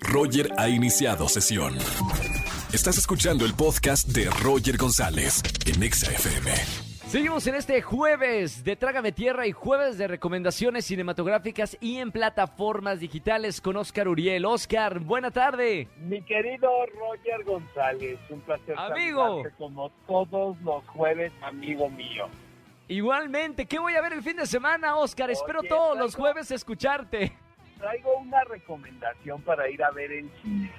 Roger ha iniciado sesión. Estás escuchando el podcast de Roger González en Exa FM. Seguimos en este jueves de Trágame Tierra y jueves de recomendaciones cinematográficas y en plataformas digitales con Oscar Uriel. Oscar, buena tarde. Mi querido Roger González, un placer Amigo. como todos los jueves, amigo mío. Igualmente, ¿qué voy a ver el fin de semana, Oscar? Espero todos los jueves escucharte. Traigo una recomendación para ir a ver en cine.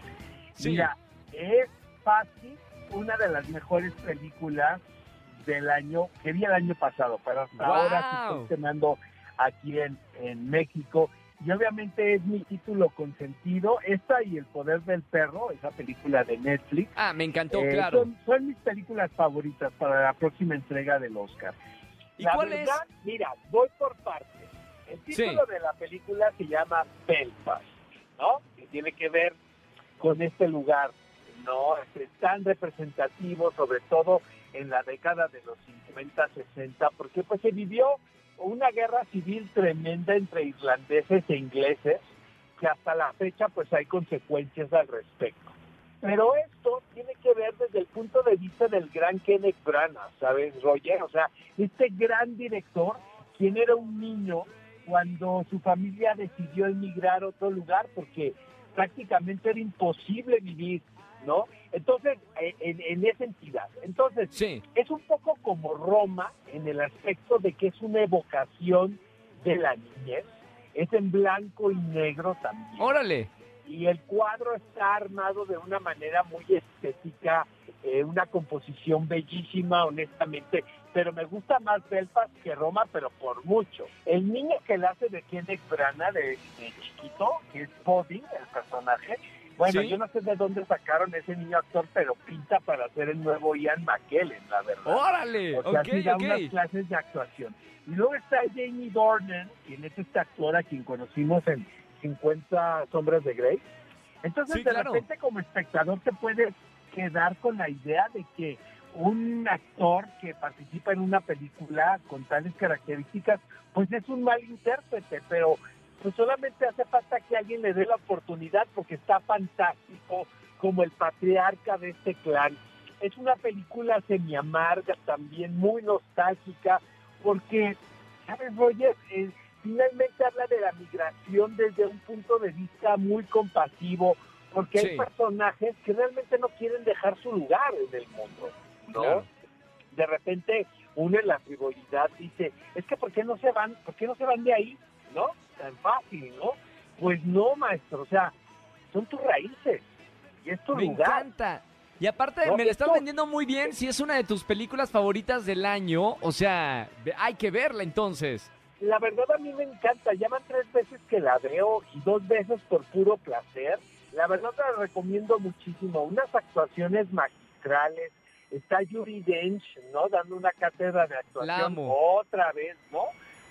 Sí. Mira, es fácil una de las mejores películas del año, que vi el año pasado, pero hasta Wow. ahora sí estoy estrenando aquí en, en México. Y obviamente es mi título consentido. Esta y El Poder del Perro, esa película de Netflix. Ah, me encantó, Eh, claro. Son, son mis películas favoritas para la próxima entrega del Oscar. ¿Y la cuál verdad, mira, voy por partes. El título Sí. de la película se llama Belfast, ¿no? Que tiene que ver con este lugar, ¿no? Es tan representativo, sobre todo en la década de los 50, 60, porque pues se vivió una guerra civil tremenda entre irlandeses e ingleses, que hasta la fecha pues hay consecuencias al respecto. Pero esto tiene que ver desde el punto de vista del gran Kenneth Branagh, ¿sabes, Roger? O sea, este gran director, quien era un niño cuando su familia decidió emigrar a otro lugar porque prácticamente era imposible vivir, ¿no? Entonces, eh, en, en esa entidad. Entonces, Sí, es un poco como Roma en el aspecto de que es una evocación de la niñez. Es en blanco y negro también órale. y el cuadro está armado de una manera muy estética, eh, una composición bellísima, honestamente, pero me gusta más Belfast que Roma, pero por mucho. El niño que le hace de Kenneth Branagh de, de chiquito, que es Pudding, el personaje, bueno, Sí. yo no sé de dónde sacaron ese niño actor, pero pinta para ser el nuevo Ian McKellen, la verdad. Órale, O sea, ok, sí da unas clases de actuación. Y luego está Jamie Dornan, quien es este actor a quien conocimos en 50 Sombras de Grey. Entonces, Sí, de claro. repente, como espectador, te puedes quedar con la idea de que un actor que participa en una película con tales características, pues es un mal intérprete, pero pues solamente hace falta que alguien le dé la oportunidad porque está fantástico como el patriarca de este clan. Es una película semi-amarga, también muy nostálgica, porque, ¿sabes, Roger? Eh, finalmente habla de la migración desde un punto de vista muy compasivo, porque Sí. hay personajes que realmente no quieren dejar su lugar en el mundo, ¿no? Claro. De repente uno en la frivolidad dice, es que ¿por qué no se van, por qué no se van de ahí? ¿No? Tan fácil, ¿no? Pues no, maestro, o sea, son tus raíces y es tu Me lugar. encanta. Y aparte, No, me la estás vendiendo muy bien. Si es una de tus películas favoritas del año, o sea, hay que verla entonces. La verdad a mí me encanta, ya van tres veces que la veo y dos veces por puro placer. La verdad la recomiendo muchísimo, unas actuaciones magistrales. Está Yuri Dench, ¿no? Dando una cátedra de actuación otra vez, ¿no?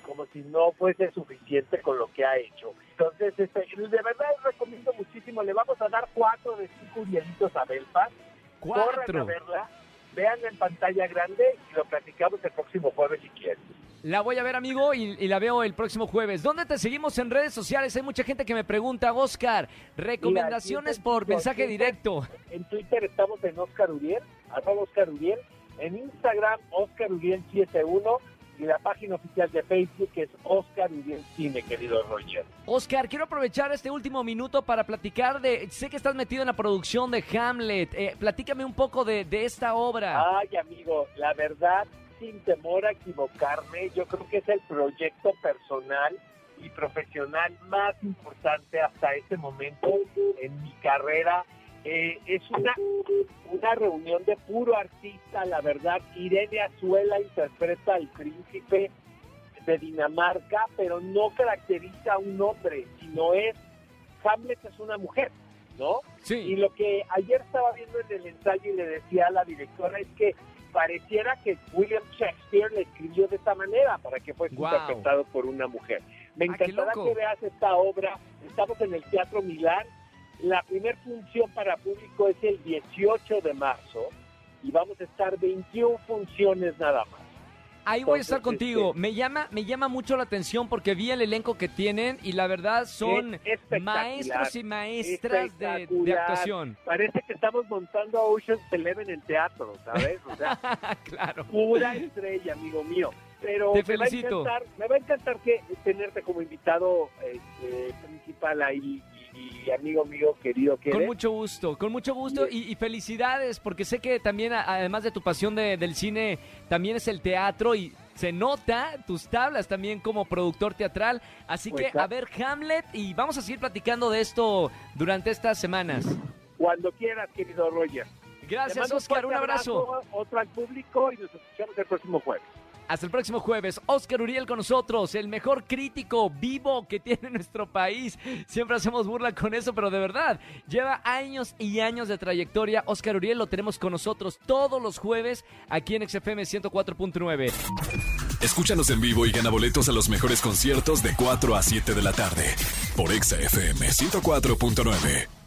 Como si no fuese suficiente con lo que ha hecho. Entonces, este, de verdad les recomiendo muchísimo. Le vamos a dar cuatro de cinco Urielitos a Belfast. Corran a Cuatro. verla, vean en pantalla grande y lo platicamos el próximo jueves si quieren. La voy a ver, amigo, y, y la veo el próximo jueves. ¿Dónde te seguimos en redes sociales? Hay mucha gente que me pregunta, Oscar, recomendaciones Mira, por mensaje directo. En Twitter estamos en Oscar Uriel, arroba Oscar Uriel. En Instagram, Oscar Uriel 71. Y la página oficial de Facebook es Oscar Uriel Cine, querido Roger. Oscar, quiero aprovechar este último minuto para platicar de... Sé que estás metido en la producción de Hamlet. Eh, platícame un poco de, de esta obra. Ay, amigo, la verdad, sin temor a equivocarme, yo creo que es el proyecto personal y profesional más importante hasta este momento en mi carrera. Eh, es una, una reunión de puro artista, la verdad. Irene Azuela interpreta al príncipe de Dinamarca, pero no caracteriza a un hombre, sino es, Hamlet es una mujer, ¿no? Y sí, lo que ayer estaba viendo en el ensayo y le decía a la directora es que pareciera que William Shakespeare le escribió de esta manera para que fuese Guau. interpretado por una mujer. Me Ah, encantará que veas esta obra. Estamos en el Teatro Milán. La primera función para público es el 18 de marzo y vamos a estar 21 funciones nada más. Ahí voy a estar contigo. este, Me llama, me llama mucho la atención porque vi el elenco que tienen y la verdad son maestros y maestras de, actuación. Parece que estamos montando a Ocean's Eleven en teatro, ¿sabes? O sea, claro. pura estrella, amigo mío. Pero Te me va a felicito. encantar, me va a encantar que tenerte como invitado este, principal ahí y, amigo mío querido que Con eres. mucho gusto, con mucho gusto y, y felicidades porque sé que también además de tu pasión de- del cine también es el teatro y se nota tus tablas también como productor teatral. Así que a ver Hamlet y vamos a seguir platicando de esto durante estas semanas. Cuando quieras, querido Roger. Gracias Oscar, un abrazo. Otro al público y nos escuchamos el próximo jueves. Hasta el próximo jueves. Oscar Uriel con nosotros, el mejor crítico vivo que tiene nuestro país. Siempre hacemos burla con eso, pero de verdad, lleva años y años de trayectoria. Oscar Uriel lo tenemos con nosotros todos los jueves aquí en XFM 104.9. Escúchanos en vivo y gana boletos a los mejores conciertos de 4 a 7 de la tarde por Exa FM 104.9.